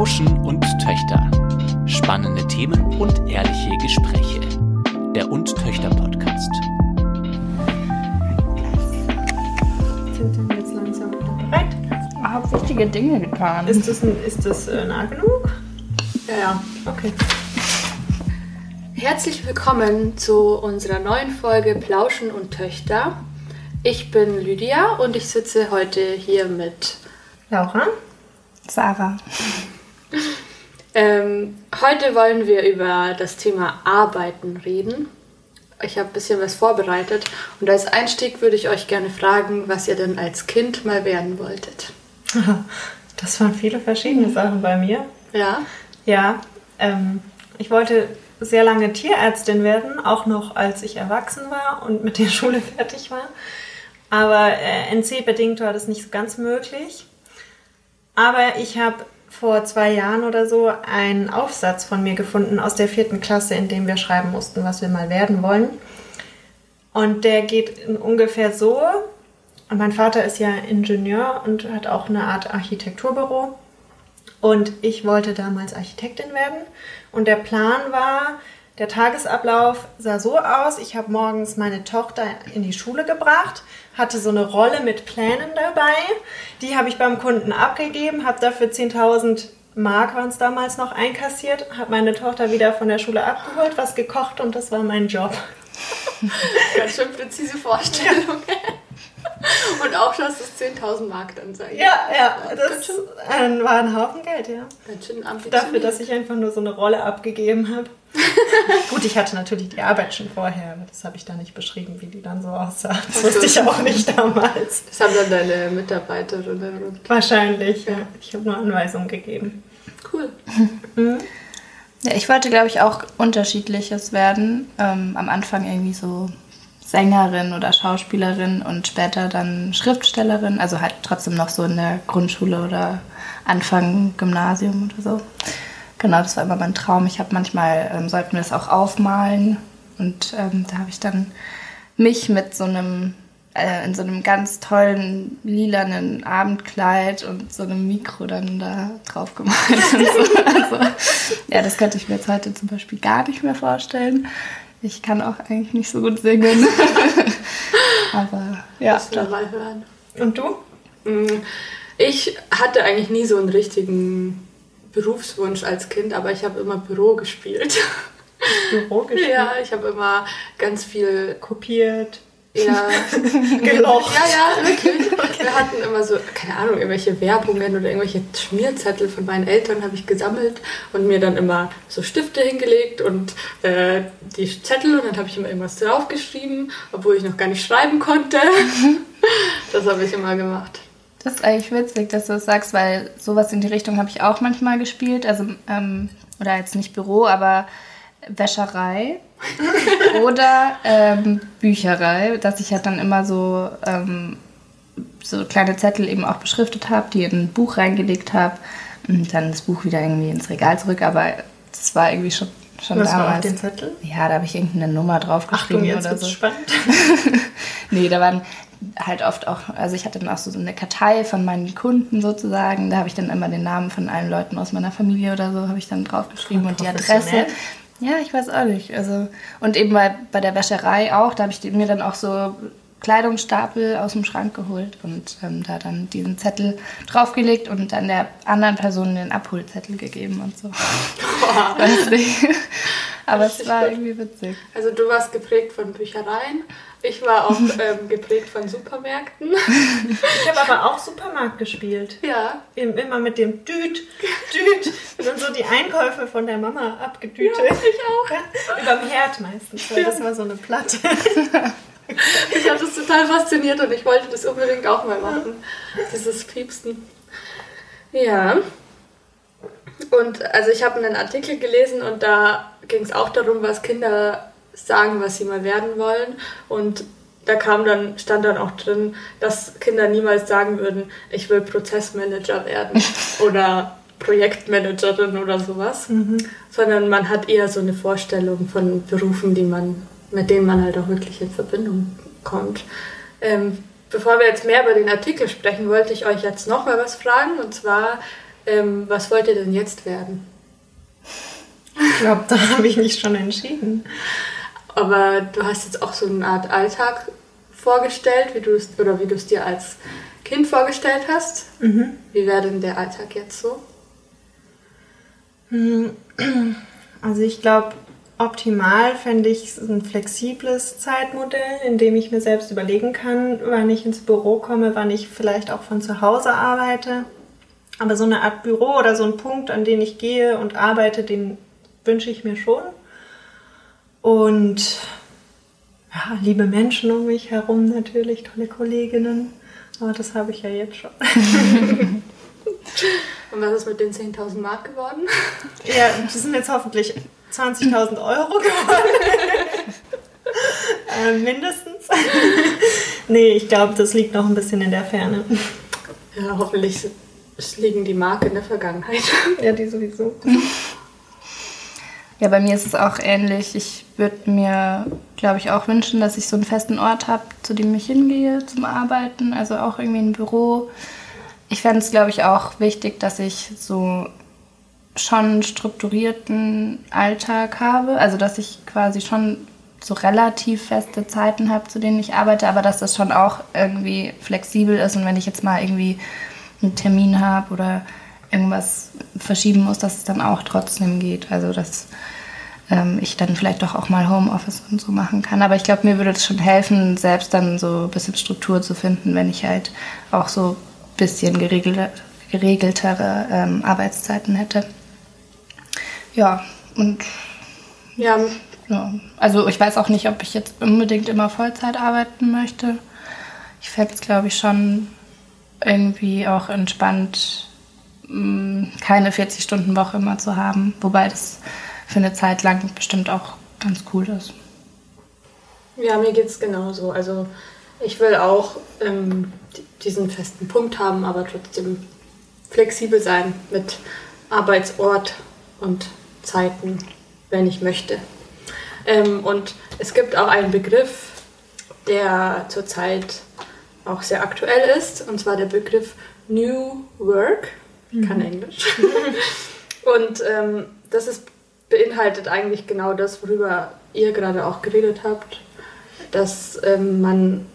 Plauschen und Töchter. Spannende Themen und ehrliche Gespräche. Der Und Töchter Podcast. Jetzt langsam bereit? Ich habe wichtige Dinge getan. Ist das, ein, ist das äh, nah genug? ja, ja. Okay. Herzlich willkommen zu unserer neuen Folge Plauschen und Töchter. Ich bin Lydia und ich sitze heute hier mit. Laura? Sarah. Ähm, heute wollen wir über das Thema Arbeiten reden. Ich habe ein bisschen was vorbereitet und als Einstieg würde ich euch gerne fragen, was ihr denn als Kind mal werden wolltet. Das waren viele verschiedene Sachen bei mir. Ja? Ja, ähm, ich wollte sehr lange Tierärztin werden, auch noch als ich erwachsen war und mit der Schule fertig war. Aber äh, NC-bedingt war das nicht so ganz möglich. Aber ich habe vor zwei Jahren oder so einen Aufsatz von mir gefunden aus der vierten Klasse, in dem wir schreiben mussten, was wir mal werden wollen. Und der geht ungefähr so. Mein Vater ist ja Ingenieur und hat auch eine Art Architekturbüro. Und ich wollte damals Architektin werden. Und der Plan war, der Tagesablauf sah so aus, ich habe morgens meine Tochter in die Schule gebracht, hatte so eine Rolle mit Plänen dabei. Die habe ich beim Kunden abgegeben, habe dafür 10.000 Mark waren es damals noch einkassiert, habe meine Tochter wieder von der Schule abgeholt, was gekocht und das war mein Job. Ganz schön präzise Vorstellung. Und auch, dass es 10.000 Mark dann sein. Ja, ja, das schön, äh, war ein Haufen Geld, ja. ganz schön ambitioniert. Dafür, dass ich einfach nur so eine Rolle abgegeben habe. Gut, ich hatte natürlich die Arbeit schon vorher, aber das habe ich da nicht beschrieben, wie die dann so aussah. Das wusste ich auch nicht damals. Das haben dann deine Mitarbeiterinnen und Wahrscheinlich, ja. Ich habe nur Anweisungen gegeben. cool. Ja, ich wollte, glaube ich, auch unterschiedliches werden. Ähm, am Anfang irgendwie so Sängerin oder Schauspielerin und später dann Schriftstellerin. Also halt trotzdem noch so in der Grundschule oder Anfang Gymnasium oder so. Genau, das war immer mein Traum. Ich habe manchmal, ähm, sollten wir das auch aufmalen. Und ähm, da habe ich dann mich mit so einem, äh, in so einem ganz tollen lilanen Abendkleid und so einem Mikro dann da drauf gemalt. Und so. Also, ja, das könnte ich mir jetzt heute zum Beispiel gar nicht mehr vorstellen. Ich kann auch eigentlich nicht so gut singen. Aber ja, wir doch. mal hören. Und du? Mm, Ich hatte eigentlich nie so einen richtigen Berufswunsch als Kind, aber ich habe immer Büro gespielt. Büro gespielt? Ja, ich habe immer ganz viel Kopiert. ja, Gelocht. Ja, ja, wirklich. Wir hatten immer so, keine Ahnung, irgendwelche Werbungen oder irgendwelche Schmierzettel von meinen Eltern habe ich gesammelt und mir dann immer so Stifte hingelegt und äh, die Zettel und dann habe ich immer irgendwas draufgeschrieben, obwohl ich noch gar nicht schreiben konnte. Das habe ich immer gemacht. Das ist eigentlich witzig, dass du das sagst, weil sowas in die Richtung habe ich auch manchmal gespielt. Also, ähm, oder jetzt nicht Büro, aber Wäscherei oder ähm, Bücherei, dass ich halt dann immer so, ähm, so kleine Zettel eben auch beschriftet habe, die in ein Buch reingelegt habe und dann das Buch wieder irgendwie ins Regal zurück. Aber das war irgendwie schon, schon Was war auf damals. dem Zettel? Ja, da habe ich irgendeine Nummer Achtung, draufgeschrieben jetzt oder so. spannend. Nee, da waren halt oft auch, also ich hatte dann auch so eine Kartei von meinen Kunden sozusagen. Da habe ich dann immer den Namen von allen Leuten aus meiner Familie oder so, habe ich dann draufgeschrieben und die Adresse. Ja, ich weiß auch nicht. Also, und eben bei, bei der Wäscherei auch, da habe ich mir dann auch so Kleidungsstapel aus dem Schrank geholt und ähm, da dann diesen Zettel draufgelegt und dann der anderen Person den Abholzettel gegeben und so. Weiß nicht. Aber es war irgendwie witzig. Also du warst geprägt von Büchereien, ich war auch ähm, geprägt von Supermärkten. Ich habe aber auch Supermarkt gespielt. Ja, Im- Immer mit dem Düt, Düt. Und so die Einkäufe von der Mama abgedütet. Ja, ich auch. Ja, überm Herd meistens, weil das war so eine Platte. ich habe das total fasziniert und ich wollte das unbedingt auch mal machen. Dieses Piepsen. Ja. Und also ich habe einen Artikel gelesen und da ging es auch darum, was Kinder sagen, was sie mal werden wollen. Und da kam dann, stand dann auch drin, dass Kinder niemals sagen würden, ich will Prozessmanager werden oder Projektmanagerin oder sowas. Sondern man hat eher so eine Vorstellung von Berufen, die man, mit denen man halt auch wirklich in Verbindung kommt. Ähm, bevor wir jetzt mehr über den Artikel sprechen, wollte ich euch jetzt noch mal was fragen. Und zwar, Ähm, was wollt ihr denn jetzt werden? Ich glaube, da habe ich mich schon entschieden. Aber du hast jetzt auch so eine Art Alltag vorgestellt, wie du es oder wie du es dir als Kind vorgestellt hast. Mhm. Wie wäre denn der Alltag jetzt so? Also ich glaube, optimal fände ich ein flexibles Zeitmodell, in dem ich mir selbst überlegen kann, wann ich ins Büro komme, wann ich vielleicht auch von zu Hause arbeite. Aber so eine Art Büro oder so ein Punkt, an den ich gehe und arbeite, den wünsche ich mir schon. Und ja, liebe Menschen um mich herum natürlich, tolle Kolleginnen. Aber das habe ich ja jetzt schon. Und was ist mit den 10.000 Mark geworden? Ja, das sind jetzt hoffentlich 20.000 Euro geworden. äh, mindestens. nee, ich glaube, das liegt noch ein bisschen in der Ferne. Ja, hoffentlich liegen die Mark in der Vergangenheit. Ja, die sowieso. Ja, bei mir ist es auch ähnlich. Ich würde mir, glaube ich, auch wünschen, dass ich so einen festen Ort habe, zu dem ich hingehe zum Arbeiten. Also auch irgendwie ein Büro. Ich fände es, glaube ich, auch wichtig, dass ich so schon strukturierten Alltag habe. Also dass ich quasi schon so relativ feste Zeiten habe, zu denen ich arbeite, aber dass das schon auch irgendwie flexibel ist. Und wenn ich jetzt mal irgendwie einen Termin habe oder irgendwas verschieben muss, dass es dann auch trotzdem geht. Also dass ähm, ich dann vielleicht doch auch mal Homeoffice und so machen kann. Aber ich glaube, mir würde es schon helfen, selbst dann so ein bisschen Struktur zu finden, wenn ich halt auch so ein bisschen geregelte, geregeltere ähm, Arbeitszeiten hätte. Ja, und Ja, ja, also ich weiß auch nicht, ob ich jetzt unbedingt immer Vollzeit arbeiten möchte. Ich fände es, glaube ich, schon irgendwie auch entspannt, keine 40-Stunden-Woche immer zu haben. Wobei das für eine Zeit lang bestimmt auch ganz cool ist. Ja, mir geht es genauso. Also ich will auch ähm, di- diesen festen Punkt haben, aber trotzdem flexibel sein mit Arbeitsort und Zeiten, wenn ich möchte. Ähm, und es gibt auch einen Begriff, der zurzeit auch sehr aktuell ist, und zwar der Begriff New Work. Ich kann Englisch. und ähm, das ist, beinhaltet eigentlich genau das, worüber ihr gerade auch geredet habt, dass ähm, man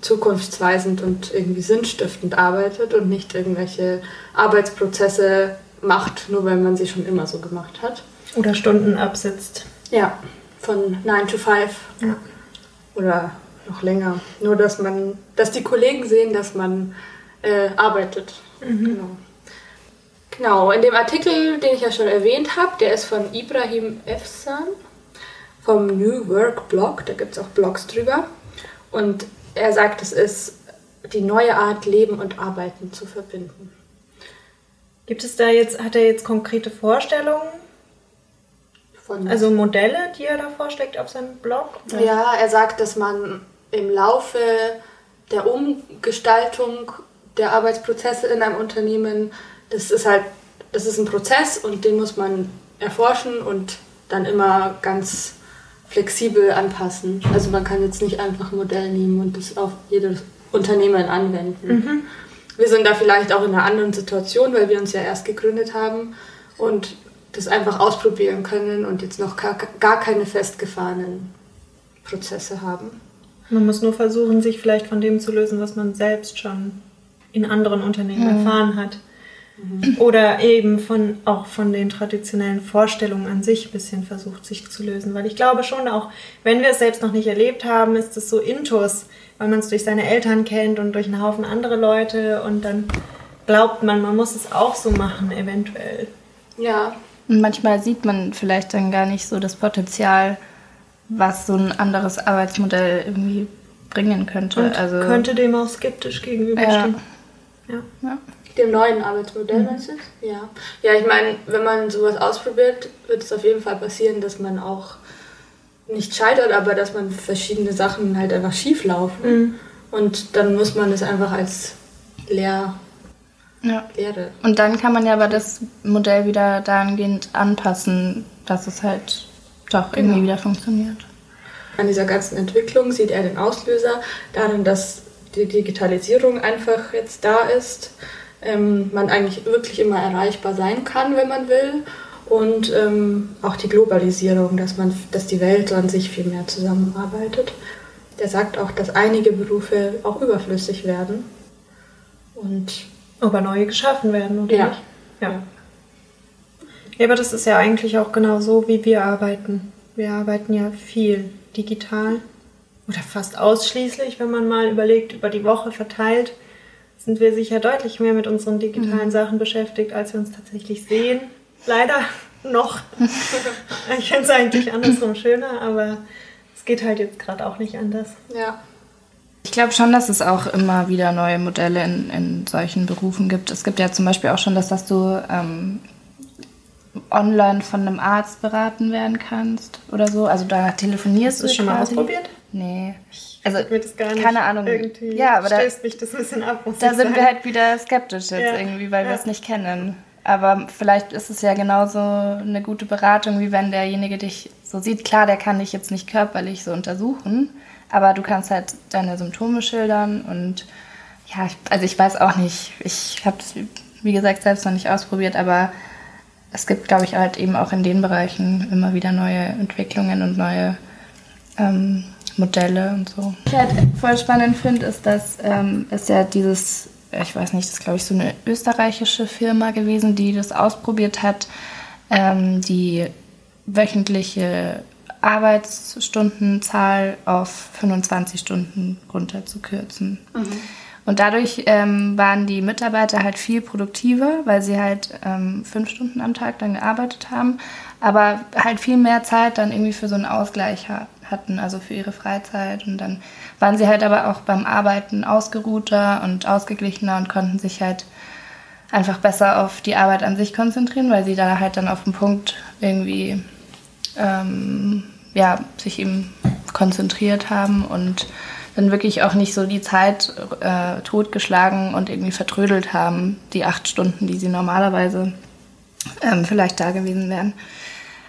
zukunftsweisend und irgendwie sinnstiftend arbeitet und nicht irgendwelche Arbeitsprozesse macht, nur weil man sie schon immer so gemacht hat. Oder Stunden absitzt. Ja, von 9 to 5 Ja. oder noch länger. Nur, dass man, dass die Kollegen sehen, dass man äh, arbeitet. Genau. Genau, in dem Artikel, den ich ja schon erwähnt habe, der ist von Ibrahim Efsan vom New Work Blog, da gibt es auch Blogs drüber. Und er sagt, es ist die neue Art, Leben und Arbeiten zu verbinden. Gibt es da jetzt, hat er jetzt konkrete Vorstellungen? Von Also Modelle, die er da vorschlägt auf seinem Blog? Oder? Ja, er sagt, dass man im Laufe der Umgestaltung der Arbeitsprozesse in einem Unternehmen, das ist halt, das ist ein Prozess und den muss man erforschen und dann immer ganz flexibel anpassen. Also man kann jetzt nicht einfach ein Modell nehmen und das auf jedes Unternehmen anwenden. Wir sind da vielleicht auch in einer anderen Situation, weil wir uns ja erst gegründet haben und das einfach ausprobieren können und jetzt noch gar, gar keine festgefahrenen Prozesse haben. Man muss nur versuchen, sich vielleicht von dem zu lösen, was man selbst schon in anderen Unternehmen erfahren hat. Oder eben von, auch von den traditionellen Vorstellungen an sich ein bisschen versucht, sich zu lösen. Weil ich glaube schon auch, wenn wir es selbst noch nicht erlebt haben, ist es so intus, weil man es durch seine Eltern kennt und durch einen Haufen andere Leute und dann glaubt man, man muss es auch so machen, eventuell. Ja, Und manchmal sieht man vielleicht dann gar nicht so das Potenzial, was so ein anderes Arbeitsmodell irgendwie bringen könnte. Und also, könnte dem auch skeptisch gegenüberstehen. Ja. Ja. Dem neuen Arbeitsmodell meinst du? Ja. Ja, ich meine, wenn man sowas ausprobiert, wird es auf jeden Fall passieren, dass man auch nicht scheitert, aber dass man verschiedene Sachen halt einfach schief laufen. Und dann muss man es einfach als Lehr ja. Lehre. Und dann kann man ja aber das Modell wieder dahingehend anpassen, dass es halt doch irgendwie Genau. wieder funktioniert. An dieser ganzen Entwicklung sieht er den Auslöser darin, dass die Digitalisierung einfach jetzt da ist, ähm, man eigentlich wirklich immer erreichbar sein kann, wenn man will. Und ähm, auch die Globalisierung, dass, man, dass die Welt an sich viel mehr zusammenarbeitet. Der sagt auch, dass einige Berufe auch überflüssig werden. Und aber neue geschaffen werden, oder Ja. nicht? Ja. Ja, aber das ist ja eigentlich auch genau so, wie wir arbeiten. Wir arbeiten ja viel digital oder fast ausschließlich, wenn man mal überlegt, über die Woche verteilt, sind wir sicher deutlich mehr mit unseren digitalen Sachen beschäftigt, als wir uns tatsächlich sehen. Leider noch. ich finde es eigentlich andersrum schöner, aber es geht halt jetzt gerade auch nicht anders. ja, Ich glaube schon, dass es auch immer wieder neue Modelle in, in solchen Berufen gibt. Es gibt ja zum Beispiel auch schon, dass, dass du ähm, online von einem Arzt beraten werden kannst oder so. Also da telefonierst Hast du das schon mal ausprobiert? Nee. Also Mir das gar nicht keine Ahnung. Irgendwie Ja, aber da, mich das ein bisschen ab. Da sind wir halt wieder skeptisch jetzt Ja. irgendwie, weil wir Ja. es nicht kennen. Aber vielleicht ist es ja genauso eine gute Beratung, wie wenn derjenige dich so sieht. Klar, der kann dich jetzt nicht körperlich so untersuchen, aber du kannst halt deine Symptome schildern und ja, ich, also ich weiß auch nicht. Ich habe es, wie gesagt, selbst noch nicht ausprobiert, aber es gibt, glaube ich, halt eben auch in den Bereichen immer wieder neue Entwicklungen und neue ähm, Modelle und so. Was ich halt voll spannend finde, ist, dass ähm, es ja dieses, ich weiß nicht, das ist glaube ich so eine österreichische Firma gewesen, die das ausprobiert hat, ähm, die wöchentliche Arbeitsstundenzahl auf 25 Stunden runterzukürzen. Und dadurch ähm, waren die Mitarbeiter halt viel produktiver, weil sie halt ähm, fünf Stunden am Tag dann gearbeitet haben, aber halt viel mehr Zeit dann irgendwie für so einen Ausgleich ha hatten, also für ihre Freizeit. Und dann waren sie halt aber auch beim Arbeiten ausgeruhter und ausgeglichener und konnten sich halt einfach besser auf die Arbeit an sich konzentrieren, weil sie da halt dann auf den Punkt irgendwie ähm, ja, sich eben konzentriert haben und dann wirklich auch nicht so die Zeit äh, totgeschlagen und irgendwie vertrödelt haben, die acht Stunden, die sie normalerweise ähm, vielleicht da gewesen wären.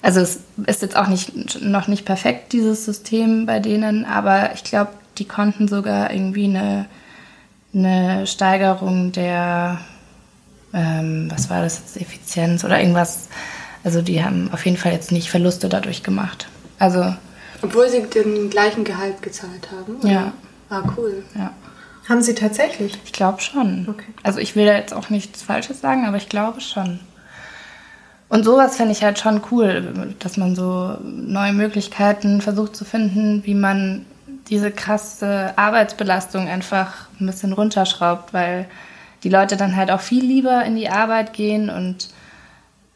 Also es ist jetzt auch nicht, noch nicht perfekt, dieses System bei denen, aber ich glaube, die konnten sogar irgendwie eine, eine Steigerung der, ähm, was war das jetzt, Effizienz oder irgendwas, also die haben auf jeden Fall jetzt nicht Verluste dadurch gemacht. Also obwohl sie den gleichen Gehalt gezahlt haben. oder? Ja. Ah, cool. ja. Haben sie tatsächlich? Ich glaube schon. Okay. Also ich will da jetzt auch nichts Falsches sagen, aber ich glaube schon. Und sowas finde ich halt schon cool, dass man so neue Möglichkeiten versucht zu finden, wie man diese krasse Arbeitsbelastung einfach ein bisschen runterschraubt, weil die Leute dann halt auch viel lieber in die Arbeit gehen und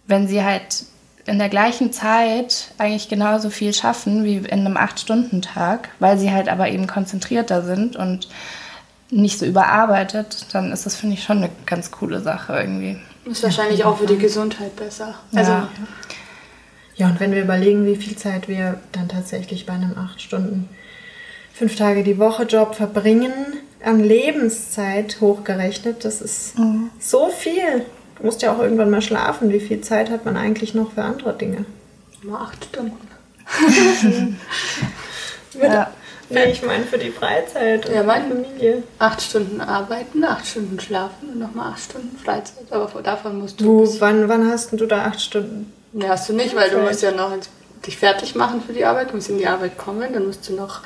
wenn sie halt in der gleichen Zeit eigentlich genauso viel schaffen wie in einem Acht-Stunden-Tag, weil sie halt aber eben konzentrierter sind und nicht so überarbeitet, dann ist das, finde ich, schon eine ganz coole Sache irgendwie. Ist wahrscheinlich auch für die Gesundheit besser. Also, Ja. Ja, und wenn wir überlegen, wie viel Zeit wir dann tatsächlich bei einem acht Stunden, fünf Tage die Woche Job verbringen, an Lebenszeit hochgerechnet, das ist so viel. Du musst ja auch irgendwann mal schlafen. Wie viel Zeit hat man eigentlich noch für andere Dinge? Mal acht Stunden. Ja. Nee, ich meine für die Freizeit und Ja, die mein- Familie. Acht Stunden arbeiten, acht Stunden schlafen und nochmal acht Stunden Freizeit. Aber davon musst du. Du, wann, wann hast denn du da acht Stunden? Nee, hast du nicht, weil du Freizeit. musst ja noch dich fertig machen für die Arbeit, du musst in die Arbeit kommen, dann musst du noch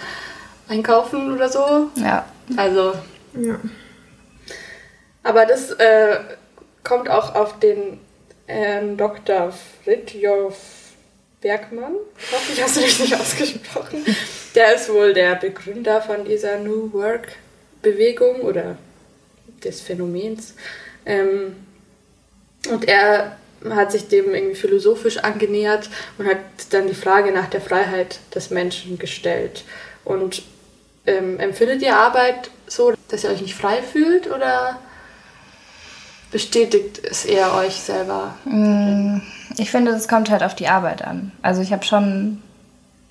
einkaufen oder so. Ja. Also, Ja. aber das äh, kommt auch auf den ähm, Dr. Fritjof Bergmann. Hoffe, ich habe es richtig ausgesprochen. Der ist wohl der Begründer von dieser New Work Bewegung oder des Phänomens. Ähm, und er hat sich dem irgendwie philosophisch angenähert und hat dann die Frage nach der Freiheit des Menschen gestellt. Und ähm, empfindet ihr Arbeit so, dass ihr euch nicht frei fühlt oder bestätigt es eher euch selber? Mm, Ich finde, es kommt halt auf die Arbeit an. Also ich habe schon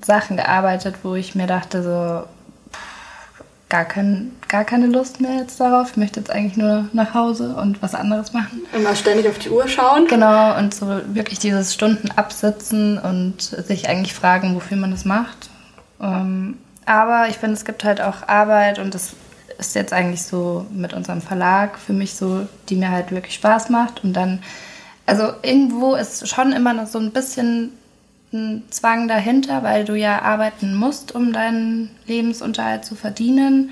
Sachen gearbeitet, wo ich mir dachte, so pff, gar, kein, gar keine Lust mehr jetzt darauf. Ich möchte jetzt eigentlich nur nach Hause und was anderes machen. Immer ständig auf die Uhr schauen? Genau, und so wirklich dieses Stunden absitzen und sich eigentlich fragen, wofür man das macht. Ähm, aber ich finde, es gibt halt auch Arbeit und das ist jetzt eigentlich so mit unserem Verlag für mich so, die mir halt wirklich Spaß macht. Und dann, also irgendwo ist schon immer noch so ein bisschen ein Zwang dahinter, weil du ja arbeiten musst, um deinen Lebensunterhalt zu verdienen.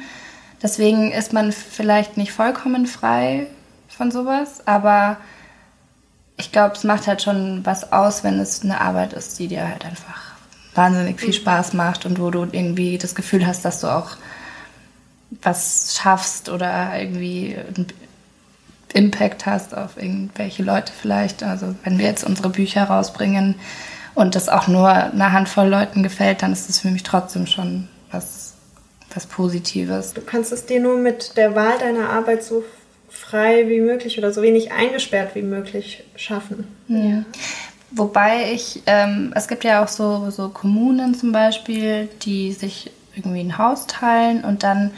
Deswegen ist man vielleicht nicht vollkommen frei von sowas, aber ich glaube, es macht halt schon was aus, wenn es eine Arbeit ist, die dir halt einfach wahnsinnig viel mhm. Spaß macht und wo du irgendwie das Gefühl hast, dass du auch was schaffst oder irgendwie Impact hast auf irgendwelche Leute vielleicht. Also wenn wir jetzt unsere Bücher rausbringen und das auch nur einer Handvoll Leuten gefällt, dann ist das für mich trotzdem schon was, was Positives. Du kannst es dir nur mit der Wahl deiner Arbeit so frei wie möglich oder so wenig eingesperrt wie möglich schaffen. Ja. Wobei ich, ähm, es gibt ja auch so, so Kommunen zum Beispiel, die sich irgendwie ein Haus teilen und dann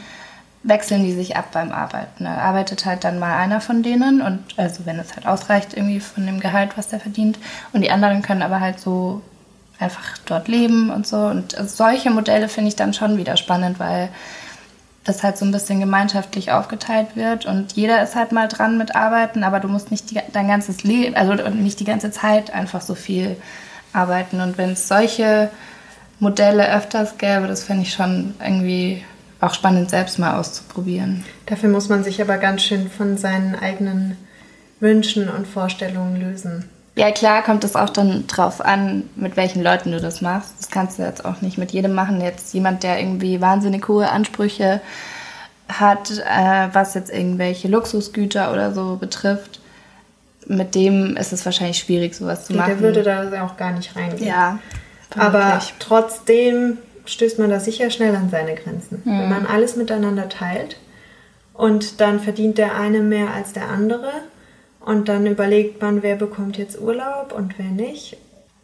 wechseln die sich ab beim Arbeiten. Da arbeitet halt dann mal einer von denen und also wenn es halt ausreicht irgendwie von dem Gehalt, was der verdient und die anderen können aber halt so einfach dort leben und so und solche Modelle finde ich dann schon wieder spannend, weil das halt so ein bisschen gemeinschaftlich aufgeteilt wird und jeder ist halt mal dran mit Arbeiten, aber du musst nicht die, dein ganzes Leben, also nicht die ganze Zeit einfach so viel arbeiten. Und wenn es solche Modelle öfters gäbe, das fände ich schon irgendwie auch spannend, selbst mal auszuprobieren. Dafür muss man sich aber ganz schön von seinen eigenen Wünschen und Vorstellungen lösen. Ja, klar kommt es auch dann drauf an, mit welchen Leuten du das machst. Das kannst du jetzt auch nicht mit jedem machen. Jetzt jemand, der irgendwie wahnsinnig hohe Ansprüche hat, äh, was jetzt irgendwelche Luxusgüter oder so betrifft, mit dem ist es wahrscheinlich schwierig, sowas zu machen. Der würde da auch gar nicht reingehen. Ja. Vermutlich. Aber trotzdem stößt man da sicher schnell an seine Grenzen. Mhm. Wenn man alles miteinander teilt und dann verdient der eine mehr als der andere und dann überlegt man, wer bekommt jetzt Urlaub und wer nicht.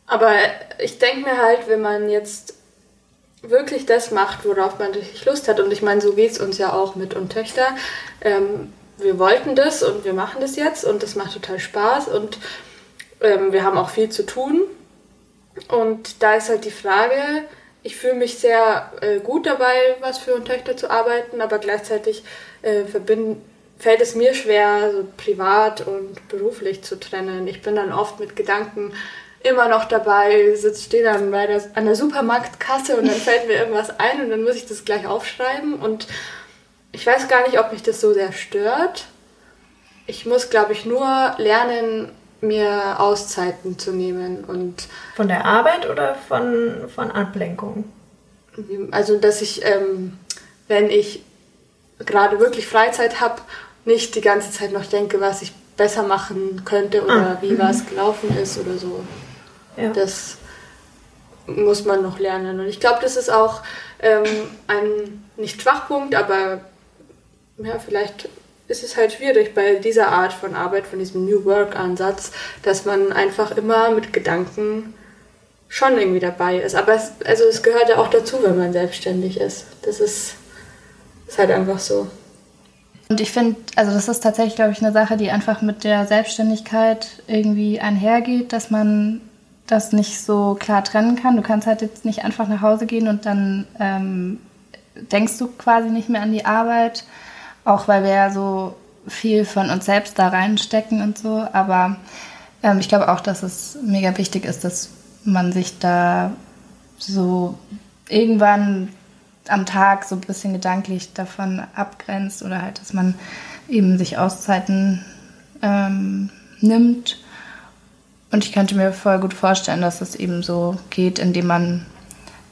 Aber ich denke mir halt, wenn man jetzt wirklich das macht, worauf man richtig Lust hat, und ich meine, so geht es uns ja auch mit und Töchter, ähm, wir wollten das und wir machen das jetzt und das macht total Spaß und ähm, wir haben auch viel zu tun. Und da ist halt die Frage, ich fühle mich sehr äh, gut dabei, was für und Töchter zu arbeiten, aber gleichzeitig äh, verbinden fällt es mir schwer, so privat und beruflich zu trennen. Ich bin dann oft mit Gedanken immer noch dabei, stehe dann bei der, an der Supermarktkasse und dann fällt mir irgendwas ein und dann muss ich das gleich aufschreiben und ich weiß gar nicht, ob mich das so sehr stört. Ich muss, glaube ich, nur lernen, mir Auszeiten zu nehmen und von der Arbeit oder von, von Ablenkung? Also, dass ich, ähm, wenn ich gerade wirklich Freizeit habe nicht die ganze Zeit noch denke, was ich besser machen könnte oder ah. wie mhm. was gelaufen ist oder so. Ja. Das muss man noch lernen. Und ich glaube, das ist auch ähm, ein, nicht Schwachpunkt, aber ja, vielleicht ist es halt schwierig bei dieser Art von Arbeit, von diesem New Work-Ansatz, dass man einfach immer mit Gedanken schon irgendwie dabei ist. Aber es, also es gehört ja auch dazu, wenn man selbstständig ist. Das ist, ist halt einfach so. Und ich finde, also das ist tatsächlich, glaube ich, eine Sache, die einfach mit der Selbstständigkeit irgendwie einhergeht, dass man das nicht so klar trennen kann. Du kannst halt jetzt nicht einfach nach Hause gehen und dann ähm, denkst du quasi nicht mehr an die Arbeit, auch weil wir ja so viel von uns selbst da reinstecken und so. Aber ähm, ich glaube auch, dass es mega wichtig ist, dass man sich da so irgendwann am Tag so ein bisschen gedanklich davon abgrenzt oder halt, dass man eben sich Auszeiten ähm, nimmt. Und ich könnte mir voll gut vorstellen, dass es eben so geht, indem man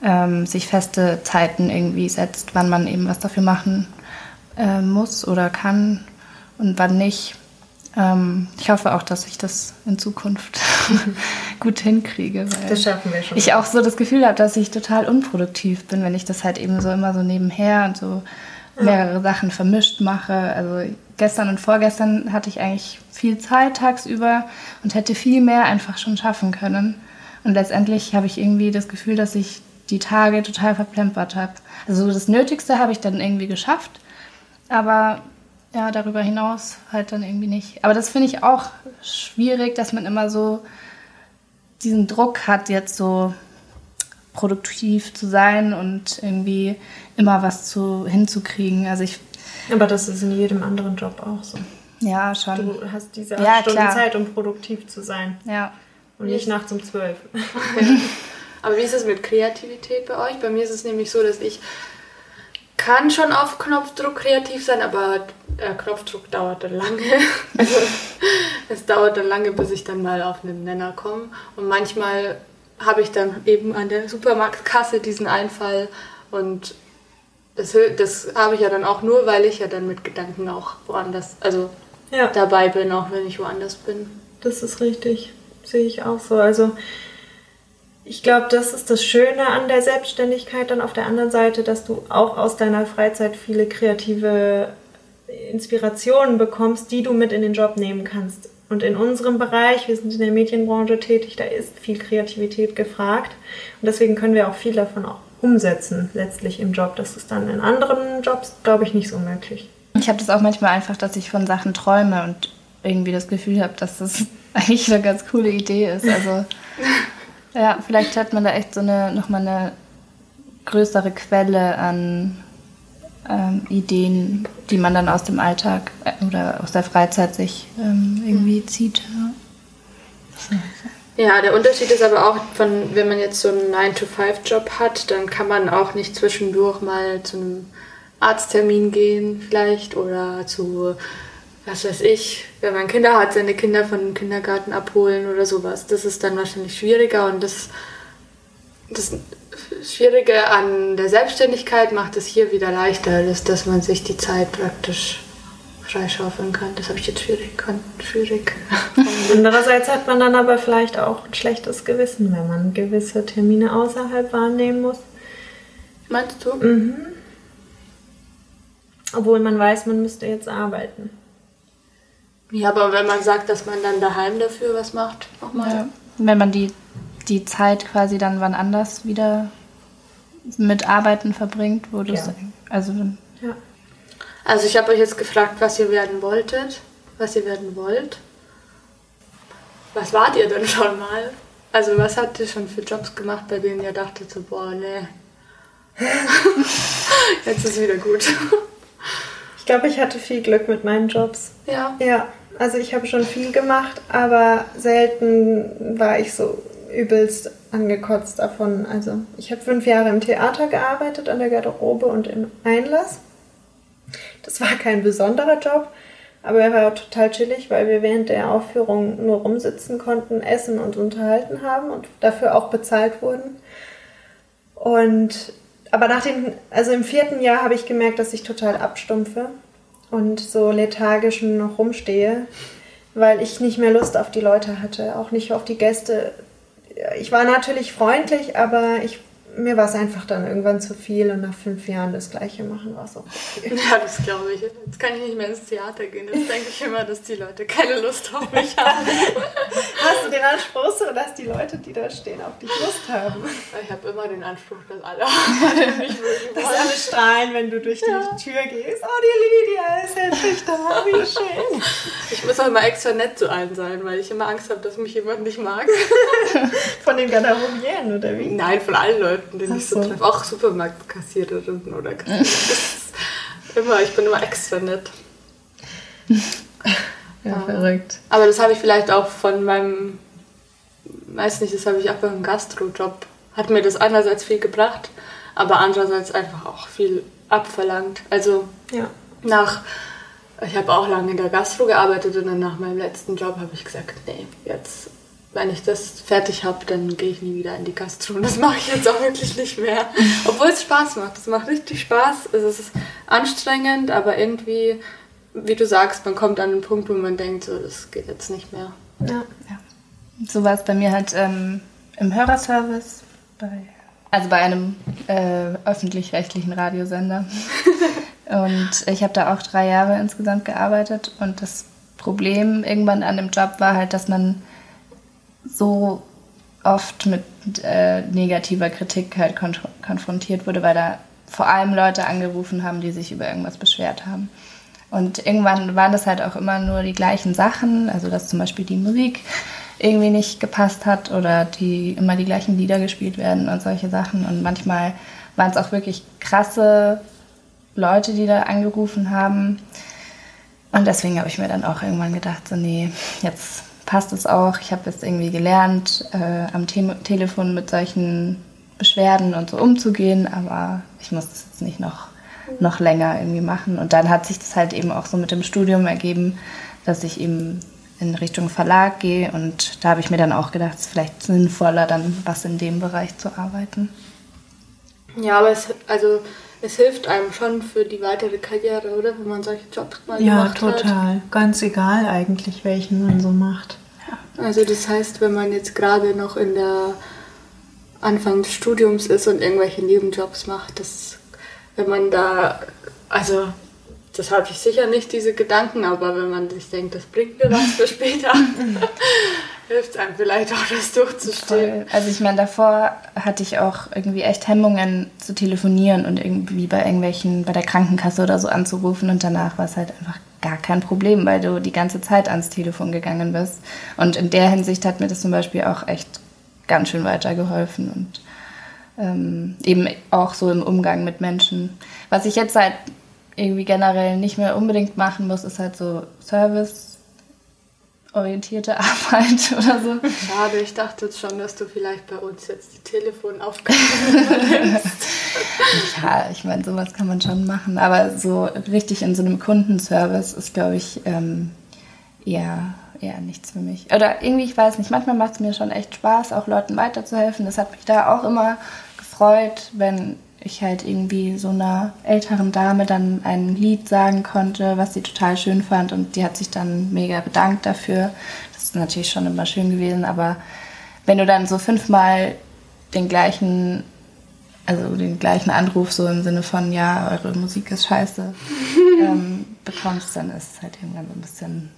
ähm, sich feste Zeiten irgendwie setzt, wann man eben was dafür machen äh, muss oder kann und wann nicht. Ähm, ich hoffe auch, dass ich das in Zukunft gut hinkriege. Weil das schaffen wir schon. Ich auch so das Gefühl habe, dass ich total unproduktiv bin, wenn ich das halt eben so immer so nebenher und so mehrere ja. Sachen vermischt mache. Also gestern und vorgestern hatte ich eigentlich viel Zeit tagsüber und hätte viel mehr einfach schon schaffen können. Und letztendlich habe ich irgendwie das Gefühl, dass ich die Tage total verplempert habe. Also das Nötigste habe ich dann irgendwie geschafft, aber ja, darüber hinaus halt dann irgendwie nicht. Aber das finde ich auch schwierig, dass man immer so diesen Druck hat, jetzt so produktiv zu sein und irgendwie immer was zu, hinzukriegen. Also ich Aber das ist in jedem anderen Job auch so. Ja, schon. Du hast diese acht Ja, Stunden klar. Zeit, um produktiv zu sein. Ja. Und nicht nachts um zwölf. Aber wie ist es mit Kreativität bei euch? Bei mir ist es nämlich so, dass ich kann schon auf Knopfdruck kreativ sein, aber der Knopfdruck dauert dann lange. Also es dauert dann lange, bis ich dann mal auf einen Nenner komme. Und manchmal habe ich dann eben an der Supermarktkasse diesen Einfall und das, das habe ich ja dann auch nur, weil ich ja dann mit Gedanken auch woanders, also Ja, dabei bin, auch wenn ich woanders bin. das ist richtig. Sehe ich auch so. Also ich glaube, das ist das Schöne an der Selbstständigkeit dann auf der anderen Seite, dass du auch aus deiner Freizeit viele kreative Inspirationen bekommst, die du mit in den Job nehmen kannst. Und in unserem Bereich, wir sind in der Medienbranche tätig, da ist viel Kreativität gefragt. Und deswegen können wir auch viel davon auch umsetzen, letztlich im Job. Das ist dann in anderen Jobs, glaube ich, nicht so möglich. Ich habe das auch manchmal einfach, dass ich von Sachen träume und irgendwie das Gefühl habe, dass das eigentlich eine ganz coole Idee ist. Also ja, vielleicht hat man da echt so eine nochmal eine größere Quelle an ähm, Ideen, die man dann aus dem Alltag äh, oder aus der Freizeit sich ähm, irgendwie zieht. Ja. Ja, der Unterschied ist aber auch von, wenn man jetzt so einen 9-to-5-Job hat, dann kann man auch nicht zwischendurch mal zu einem Arzttermin gehen vielleicht oder zu, was weiß ich, wenn man Kinder hat, seine Kinder von dem Kindergarten abholen oder sowas. Das ist dann wahrscheinlich schwieriger und das, das Schwierige an der Selbstständigkeit macht es hier wieder leichter, dass, dass man sich die Zeit praktisch freischaufeln kann. Das habe ich jetzt schwierig, kann, schwierig. Andererseits hat man dann aber vielleicht auch ein schlechtes Gewissen, wenn man gewisse Termine außerhalb wahrnehmen muss. Meinst du? Obwohl man weiß, man müsste jetzt arbeiten. Ja, aber wenn man sagt, dass man dann daheim dafür was macht, nochmal. Ja. Wenn man die, die Zeit quasi dann wann anders wieder mit Arbeiten verbringt, wo du es. Ja. Also Ja. Also ich habe euch jetzt gefragt, was ihr werden wolltet, was ihr werden wollt. Was wart ihr denn schon mal? Also was habt ihr schon für Jobs gemacht, bei denen ihr dachtet so, boah, nee. jetzt ist wieder gut. Ich glaube, ich hatte viel Glück mit meinen Jobs. ja. Ja, also ich habe schon viel gemacht, aber selten war ich so übelst angekotzt davon. Also ich habe fünf Jahre im Theater gearbeitet, an der Garderobe und im Einlass. Das war kein besonderer Job, aber er war total chillig, weil wir während der Aufführung nur rumsitzen konnten, essen und unterhalten haben und dafür auch bezahlt wurden. Und aber nach dem, also im vierten Jahr habe ich gemerkt, dass ich total abstumpfe und so lethargisch noch rumstehe, weil ich nicht mehr Lust auf die Leute hatte, auch nicht auf die Gäste. Ich war natürlich freundlich, aber ich, mir war es einfach dann irgendwann zu viel und nach fünf Jahren das Gleiche machen war so. Okay. Ja, das glaube ich. Jetzt kann ich nicht mehr ins Theater gehen. Jetzt denke ich immer, dass die Leute keine Lust auf mich haben. Hast du den Anspruch so, dass die Leute, die da stehen, auf dich Lust haben? Ich habe immer den Anspruch, dass alle mich mögen Dass alle strahlen, wenn du durch die Tür gehst. Oh, die Lydia ist endlich da, wie schön. Ich muss auch immer extra nett zu allen sein, weil ich immer Angst habe, dass mich jemand nicht mag. Von den Garderobieren, oder wie? Nein, von allen Leuten, die Ach ich so so. treffe. Auch Supermarktkassiererinnen oder immer, ich bin immer extra nett. ja, verrückt. Aber das habe ich vielleicht auch von meinem, weiß nicht, das habe ich auch beim Gastrojob. Hat mir das einerseits viel gebracht, aber andererseits einfach auch viel abverlangt. Also Ja. nach, ich habe auch lange in der Gastro gearbeitet und dann nach meinem letzten Job habe ich gesagt, nee, jetzt, wenn ich das fertig habe, dann gehe ich nie wieder in die Gastro. Und das mache ich jetzt auch wirklich nicht mehr. Obwohl es Spaß macht. Es macht richtig Spaß. Es ist anstrengend, aber irgendwie, wie du sagst, man kommt an einen Punkt, wo man denkt, so, das geht jetzt nicht mehr. ja. So war es bei mir halt ähm, im Hörerservice, bei, also bei einem äh, öffentlich-rechtlichen Radiosender. und ich habe da auch drei Jahre insgesamt gearbeitet. Und das Problem irgendwann an dem Job war halt, dass man so oft mit äh, negativer Kritik halt kon konfrontiert wurde, weil da vor allem Leute angerufen haben, die sich über irgendwas beschwert haben. Und irgendwann waren das halt auch immer nur die gleichen Sachen, also dass zum Beispiel die Musik irgendwie nicht gepasst hat oder die immer die gleichen Lieder gespielt werden und solche Sachen. Und manchmal waren es auch wirklich krasse Leute, die da angerufen haben. Und deswegen habe ich mir dann auch irgendwann gedacht, so nee, jetzt passt es auch. Ich habe jetzt irgendwie gelernt, äh, am Te Telefon mit solchen Beschwerden und so umzugehen, aber ich muss das jetzt nicht noch, noch länger irgendwie machen. Und dann hat sich das halt eben auch so mit dem Studium ergeben, dass ich eben in Richtung Verlag gehe und da habe ich mir dann auch gedacht, es ist vielleicht sinnvoller, dann was in dem Bereich zu arbeiten. Ja, aber es, also, es hilft einem schon für die weitere Karriere, oder? Wenn man solche Jobs mal Ja, gemacht hat. total. Ganz egal eigentlich, welchen man so macht. Also das heißt, wenn man jetzt gerade noch in der Anfang des Studiums ist und irgendwelche Nebenjobs macht, das, wenn man da, also das habe ich sicher nicht, diese Gedanken, aber wenn man sich denkt, das bringt mir was für später, hilft einem vielleicht auch, das durchzustehen. Voll. Also ich meine, davor hatte ich auch irgendwie echt Hemmungen zu telefonieren und irgendwie bei irgendwelchen, bei der Krankenkasse oder so anzurufen und danach war es halt einfach gar kein Problem, weil du die ganze Zeit ans Telefon gegangen bist. Und in der Hinsicht hat mir das zum Beispiel auch echt ganz schön weitergeholfen und ähm, eben auch so im Umgang mit Menschen. Was ich jetzt halt irgendwie generell nicht mehr unbedingt machen muss, ist halt so serviceorientierte Arbeit oder so. Schade, ich dachte jetzt schon, dass du vielleicht bei uns jetzt die Telefonaufgabe übernimmst. Ja, ich meine, sowas kann man schon machen, aber so richtig in so einem Kundenservice ist, glaube ich, ähm, eher, eher nichts für mich. Oder irgendwie, ich weiß nicht, manchmal macht es mir schon echt Spaß, auch Leuten weiterzuhelfen. Das hat mich da auch immer gefreut, wenn ich halt irgendwie so einer älteren Dame dann ein Lied sagen konnte, was sie total schön fand und die hat sich dann mega bedankt dafür. Das ist natürlich schon immer schön gewesen, aber wenn du dann so fünfmal den gleichen, also den gleichen Anruf so im Sinne von, ja, eure Musik ist scheiße, ähm, bekommst, dann ist es halt irgendwann so ein bisschen,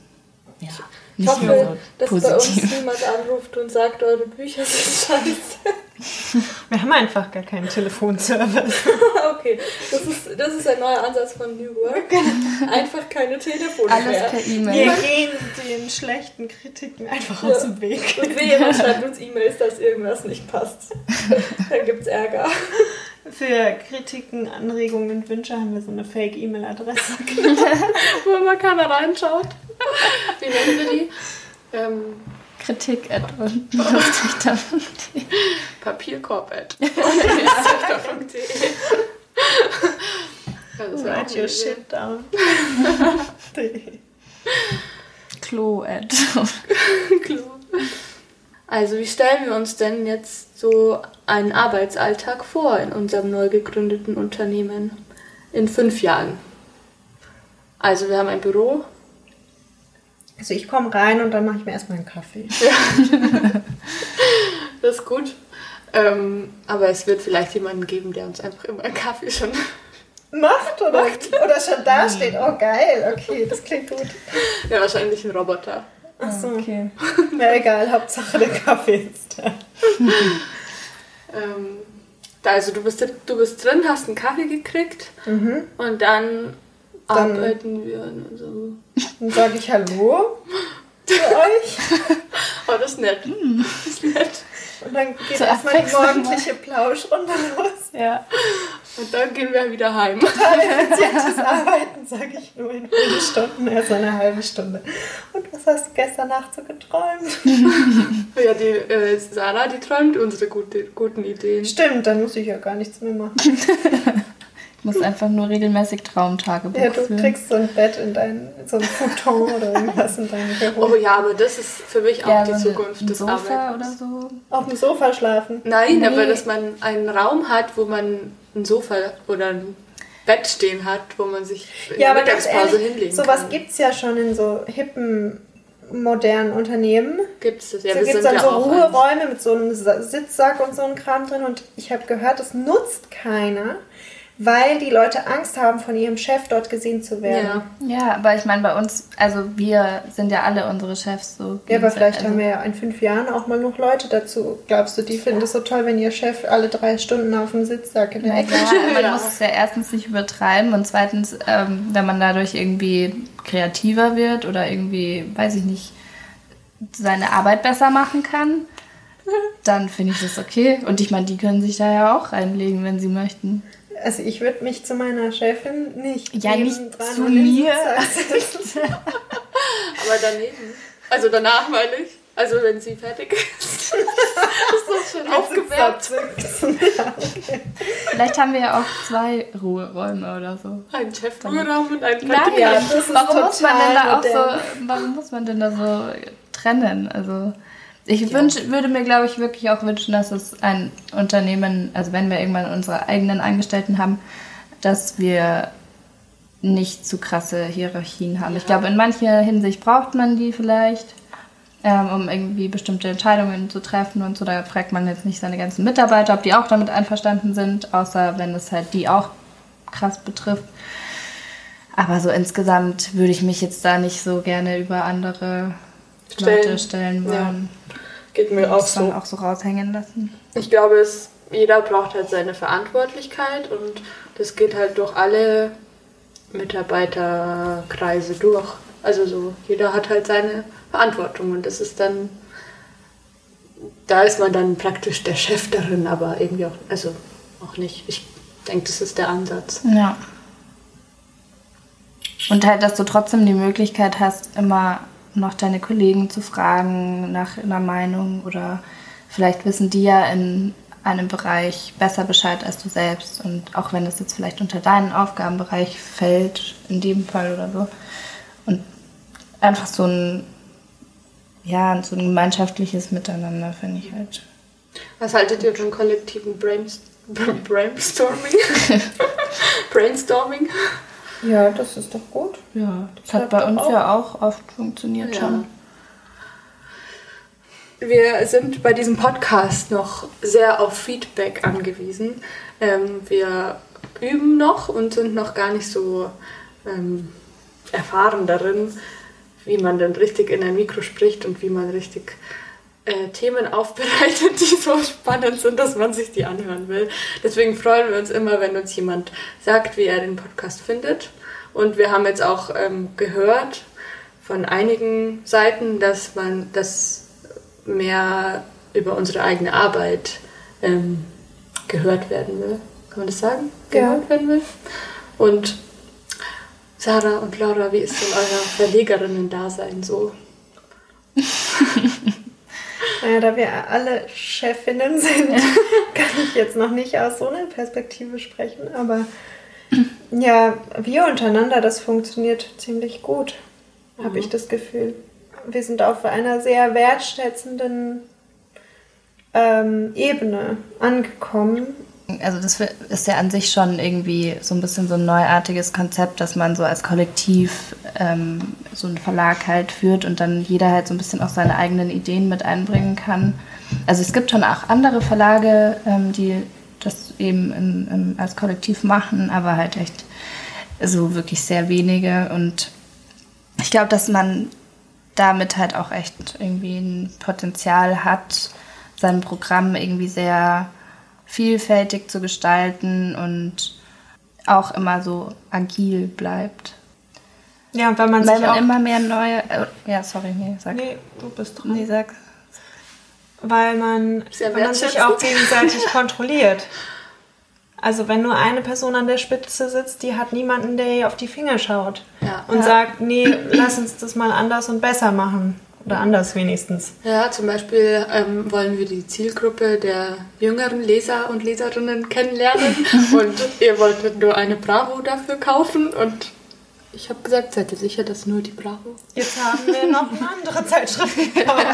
ja, Ich nicht mehr hoffe, so dass bei uns positiv. niemand anruft und sagt, eure Bücher sind scheiße. Wir haben einfach gar keinen Telefonservice. okay, das ist, das ist ein neuer Ansatz von New Work. Einfach keine Telefone Alles mehr. per Wir E-Mail. gehen den schlechten Kritiken einfach Ja. aus dem Weg. Und wehe, man schreibt uns E-Mails, dass irgendwas nicht passt. Dann gibt's Ärger. Für Kritiken, Anregungen und Wünsche haben wir so eine Fake-E-Mail-Adresse. Wo immer keiner reinschaut. Wie nennen wir die? Ähm, Kritik at Papierkorb. Auch Write your shit down. Klo at. Klo. Also, wie stellen wir uns denn jetzt so einen Arbeitsalltag vor in unserem neu gegründeten Unternehmen in fünf Jahren? Also, wir haben ein Büro. Also ich komme rein und dann mache ich mir erstmal einen Kaffee. Das ist gut. Ähm, aber es wird vielleicht jemanden geben, der uns einfach immer einen Kaffee schon. Macht oder, oder schon da steht. Oh geil, okay, das klingt gut. Ja, wahrscheinlich ein Roboter. Achso, Okay. na egal, Hauptsache der Kaffee ist da. Ähm, da- also, du bist, du bist drin, hast einen Kaffee gekriegt und dann, Dann- arbeiten wir an unserem. Dann sage ich Hallo zu euch Oh, das ist nett. Das ist nett. und dann geht Zur erstmal die morgendliche Plauschrunde los. Ja. Und dann gehen wir wieder heim. Total effizientes Arbeiten, sage ich nur in fünf Stunden, erst eine halbe Stunde. Und was hast du gestern Nacht so geträumt? Ja, die äh, Sarah, die träumt unsere gute, guten Ideen. Stimmt, dann muss ich ja gar nichts mehr machen. Muss einfach nur regelmäßig Traumtagebuch Ja, du führen. kriegst so ein Bett in dein, so ein Futon oder irgendwas in deinem Büro. Oh ja, aber das ist für mich auch ja, die so Zukunft ein des Sofa Arbeitens. oder so. Auf dem Sofa schlafen. Nein, Nee. aber dass man einen Raum hat, wo man ein Sofa oder ein Bett stehen hat, wo man sich in Ja, der Mittagspause ehrlich, hinlegen sowas kann. gibt es ja schon in so hippen, modernen Unternehmen. Gibt's das? Ja, da wir gibt es dann ja so auch eins. Ruheräume mit so einem Sa- Sitzsack und so einem Kram drin. Und ich habe gehört, das nutzt keiner, weil die Leute Angst haben, von ihrem Chef dort gesehen zu werden. Ja. Ja, aber ich meine, bei uns, also wir sind ja alle unsere Chefs so. Ja, aber vielleicht also, haben wir ja in fünf Jahren auch mal noch Leute dazu. Glaubst du, die finden es so toll, wenn ihr Chef alle drei Stunden auf dem Sitzsack in der Ja, Ecke man Ja. muss es ja erstens nicht übertreiben und zweitens, ähm, wenn man dadurch irgendwie kreativer wird oder irgendwie, weiß ich nicht, seine Arbeit besser machen kann, dann finde ich das okay. Und ich meine, die können sich da ja auch reinlegen, wenn sie möchten. Also ich würde mich zu meiner Chefin nicht Ja, nicht zu mir. Aber daneben. Also danach meine ich. Also wenn sie fertig ist. ist das schon aufgewärmt. Vielleicht haben wir ja auch zwei Ruheräume oder so. Ein Chefruheraum und ein Nein, Ja, warum muss man denn da auch so, warum muss man denn da so trennen? Also ich wünsch, würde mir, glaube ich, wirklich auch wünschen, dass es ein Unternehmen, also wenn wir irgendwann unsere eigenen Angestellten haben, dass wir nicht zu krasse Hierarchien haben. Ich glaube, in mancher Hinsicht braucht man die vielleicht, ähm, um irgendwie bestimmte Entscheidungen zu treffen und so. Da fragt man jetzt nicht seine ganzen Mitarbeiter, ob die auch damit einverstanden sind, außer wenn es halt die auch krass betrifft. Aber so insgesamt würde ich mich jetzt da nicht so gerne über andere Stellen. Leute stellen wollen. Geht mir auch Das dann so. auch so raushängen lassen. Ich glaube, es, jeder braucht halt seine Verantwortlichkeit und das geht halt durch alle Mitarbeiterkreise durch. Also so, jeder hat halt seine Verantwortung und das ist dann, da ist man dann praktisch der Chef darin, aber irgendwie auch, also auch nicht. Ich denke, das ist der Ansatz. Ja. Und halt, dass du trotzdem die Möglichkeit hast, immer noch deine Kollegen zu fragen nach einer Meinung oder vielleicht wissen die ja in einem Bereich besser Bescheid als du selbst und auch wenn es jetzt vielleicht unter deinen Aufgabenbereich fällt, in dem Fall oder so. Und einfach so ein, ja, so ein gemeinschaftliches Miteinander finde ich halt. Was haltet ihr von kollektiven Brains Brainstorming? Brainstorming? Ja, das ist doch gut. Ja, das Klappt hat bei uns auch. ja auch oft funktioniert Ja. schon. Wir sind bei diesem Podcast noch sehr auf Feedback angewiesen. Ähm, wir üben noch und sind noch gar nicht so ähm, erfahren darin, wie man denn richtig in ein Mikro spricht und wie man richtig äh, Themen aufbereitet, die so spannend sind, dass man sich die anhören will. Deswegen freuen wir uns immer, wenn uns jemand sagt, wie er den Podcast findet. Und wir haben jetzt auch ähm, gehört von einigen Seiten, dass man das mehr über unsere eigene Arbeit ähm, gehört werden will. Kann man das sagen? Ja. Gehört werden will. Und Sarah und Laura, wie ist denn euer Verlegerinnen-Dasein so? Naja, da wir alle Chefinnen sind, kann ich jetzt noch nicht aus so einer Perspektive sprechen, aber ja, wir untereinander, das funktioniert ziemlich gut, habe ich das Gefühl. Wir sind auf einer sehr wertschätzenden ähm, Ebene angekommen. Also das ist ja an sich schon irgendwie so ein bisschen so ein neuartiges Konzept, dass man so als Kollektiv ähm, so einen Verlag halt führt und dann jeder halt so ein bisschen auch seine eigenen Ideen mit einbringen kann. Also es gibt schon auch andere Verlage, ähm, die das eben im, im, als Kollektiv machen, aber halt echt so wirklich sehr wenige. Und ich glaube, dass man damit halt auch echt irgendwie ein Potenzial hat, sein Programm irgendwie sehr vielfältig zu gestalten und auch immer so agil bleibt. Ja, und weil man Weil sich man auch, immer mehr neue. Äh, ja, sorry, nee, sag. Nee, du bist dran. Nee, sag. weil man, weil man sich auch gegenseitig kontrolliert. Also wenn nur eine Person an der Spitze sitzt, die hat niemanden, der ihr auf die Finger schaut Ja. und Ja. sagt, nee, lass uns das mal anders und besser machen. Oder anders wenigstens. Ja, zum Beispiel ähm, wollen wir die Zielgruppe der jüngeren Leser und Leserinnen kennenlernen und ihr wolltet nur eine Bravo dafür kaufen und ich habe gesagt, seid ihr sicher, dass nur die Bravo? Jetzt haben wir noch eine andere Zeitschrift gekauft.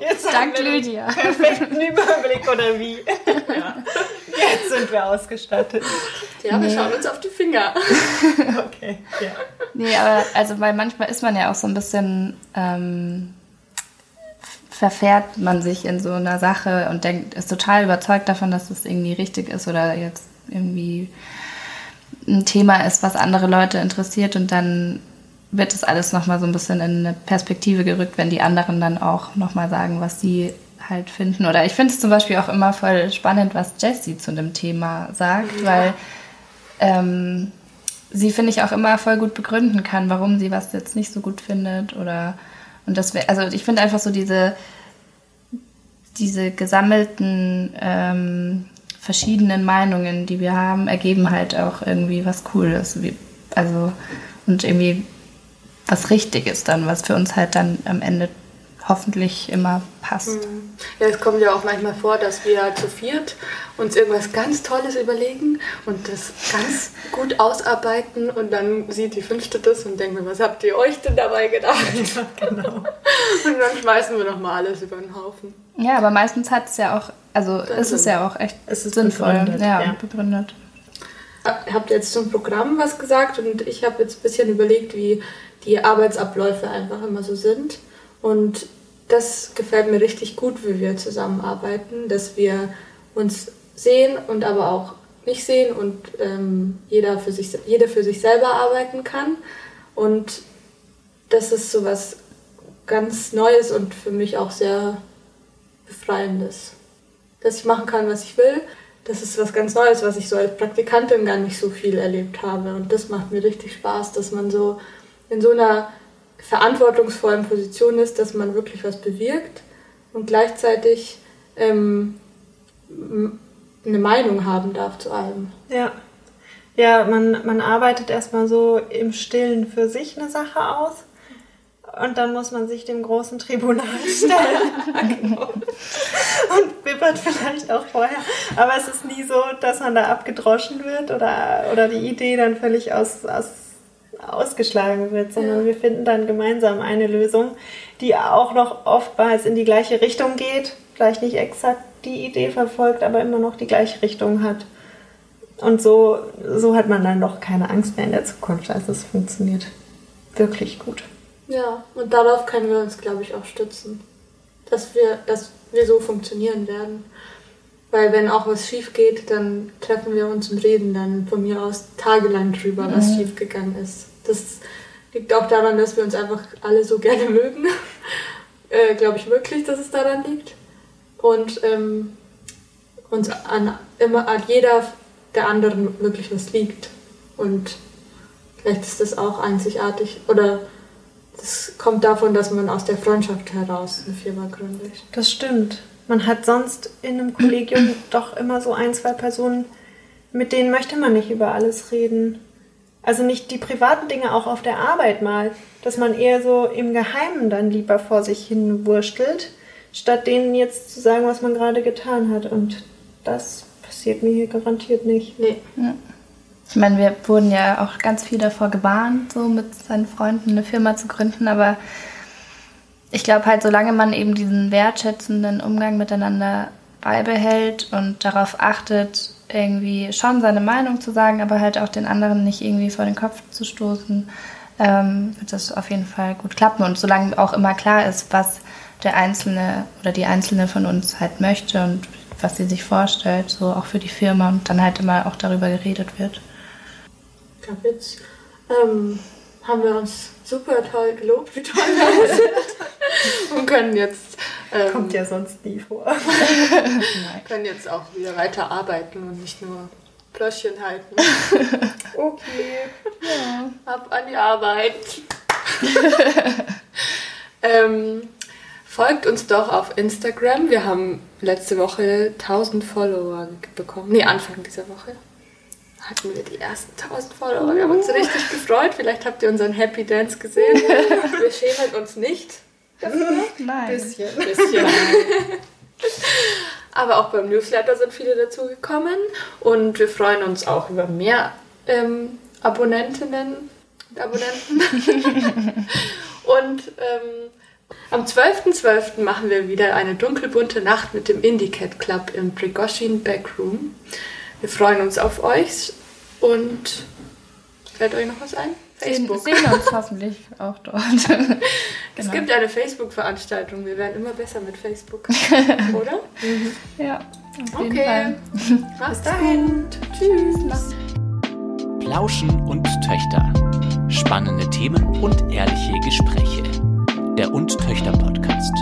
Jetzt haben Dank Lydia. perfekten Überblick oder wie. Ja. Jetzt sind wir ausgestattet. Ja, wir schauen uns auf die Finger. Okay, ja. Nee, aber also weil manchmal ist man ja auch so ein bisschen ähm, verfährt man sich in so einer Sache und denkt, ist total überzeugt davon, dass es irgendwie richtig ist oder jetzt irgendwie ein Thema ist, was andere Leute interessiert und dann wird das alles nochmal so ein bisschen in eine Perspektive gerückt, wenn die anderen dann auch nochmal sagen, was sie halt finden. Oder ich finde es zum Beispiel auch immer voll spannend, was Jessie zu dem Thema sagt, weil ähm, sie, finde ich, auch immer voll gut begründen kann, warum sie was jetzt nicht so gut findet oder und das wär, also ich finde einfach so diese diese gesammelten ähm, verschiedenen Meinungen, die wir haben, ergeben halt auch irgendwie was Cooles. Wie, also, und irgendwie was Richtiges dann, was für uns halt dann am Ende hoffentlich immer passt. Mhm. Ja, es kommt ja auch manchmal vor, dass wir zu viert uns irgendwas ganz Tolles überlegen und das ganz gut ausarbeiten und dann sieht die fünfte das und denkt mir, was habt ihr euch denn dabei gedacht? Ja, genau. Und dann schmeißen wir nochmal alles über den Haufen. Ja, aber meistens hat es ja auch, also dann ist es ja auch echt es ist sinnvoll begründet, ja, ja. begründet. Ihr habt jetzt zum Programm was gesagt und ich habe jetzt ein bisschen überlegt, wie die Arbeitsabläufe einfach immer so sind. Und das gefällt mir richtig gut, wie wir zusammenarbeiten, dass wir uns sehen und aber auch nicht sehen und ähm, jeder, für sich, jeder für sich selber arbeiten kann. Und das ist so was ganz Neues und für mich auch sehr Befreiendes. Dass ich machen kann, was ich will, das ist was ganz Neues, was ich so als Praktikantin gar nicht so viel erlebt habe. Und das macht mir richtig Spaß, dass man so in so einer verantwortungsvollen Position ist, dass man wirklich was bewirkt und gleichzeitig ähm, eine Meinung haben darf zu allem. Ja. Ja, man, man arbeitet erstmal so im Stillen für sich eine Sache aus und dann muss man sich dem großen Tribunal stellen. und bibbert vielleicht auch vorher. Aber es ist nie so, dass man da abgedroschen wird oder, oder die Idee dann völlig aus, aus ausgeschlagen wird, sondern ja. wir finden dann gemeinsam eine Lösung, die auch noch oftmals in die gleiche Richtung geht, vielleicht nicht exakt die Idee verfolgt, aber immer noch die gleiche Richtung hat. Und so, so hat man dann doch keine Angst mehr in der Zukunft. Also es funktioniert wirklich gut. Ja, und darauf können wir uns, glaube ich, auch stützen. Dass wir, dass wir so funktionieren werden. Weil wenn auch was schief geht, dann treffen wir uns und reden dann von mir aus tagelang drüber, mhm. was schief gegangen ist. Das liegt auch daran, dass wir uns einfach alle so gerne mögen. äh, Glaube ich wirklich, dass es daran liegt. Und ähm, uns an immer an jeder der anderen wirklich was liegt. Und vielleicht ist das auch einzigartig. Oder das kommt davon, dass man aus der Freundschaft heraus eine Firma gründet. Das stimmt. Man hat sonst in einem Kollegium doch immer so ein, zwei Personen, mit denen möchte man nicht über alles reden. Also nicht die privaten Dinge auch auf der Arbeit mal, dass man eher so im Geheimen dann lieber vor sich hin wurstelt, statt denen jetzt zu sagen, was man gerade getan hat. Und das passiert mir hier garantiert nicht. Nee. Ja. Ich meine, wir wurden ja auch ganz viel davor gewarnt, so mit seinen Freunden eine Firma zu gründen, aber ich glaube halt, solange man eben diesen wertschätzenden Umgang miteinander beibehält und darauf achtet, irgendwie schon seine Meinung zu sagen, aber halt auch den anderen nicht irgendwie vor den Kopf zu stoßen, ähm, wird das auf jeden Fall gut klappen. Und solange auch immer klar ist, was der Einzelne oder die Einzelne von uns halt möchte und was sie sich vorstellt, so auch für die Firma und dann halt immer auch darüber geredet wird. Jetzt ähm, haben wir uns super toll gelobt, wie toll wir sind. und können jetzt. Ähm, Kommt ja sonst nie vor. können jetzt auch wieder weiter arbeiten und nicht nur Plöschchen halten. okay. Ja. Ab an die Arbeit. ähm, folgt uns doch auf Instagram. Wir haben letzte Woche 1000 Follower bekommen. Nee, Anfang dieser Woche hatten wir die ersten 1000 Follower. Wir haben uns richtig gefreut. Vielleicht habt ihr unseren Happy Dance gesehen. Wir schämen uns nicht. Nein. Bisschen. Bisschen. Aber auch beim Newsletter sind viele dazugekommen und wir freuen uns auch über mehr ähm, Abonnentinnen und Abonnenten. und ähm, am 12.12. .12. machen wir wieder eine dunkelbunte Nacht mit dem Indicat Club im Prigoshin Backroom. Wir freuen uns auf euch und fällt euch noch was ein? Facebook. Wir sehen uns hoffentlich auch dort. genau. Es gibt eine Facebook-Veranstaltung. Wir werden immer besser mit Facebook. Oder? Mhm. Ja, auf jeden okay. Fall. Bis dahin. Gut. Tschüss. Plauschen und Töchter. Spannende Themen und ehrliche Gespräche. Der Und Töchter Podcast.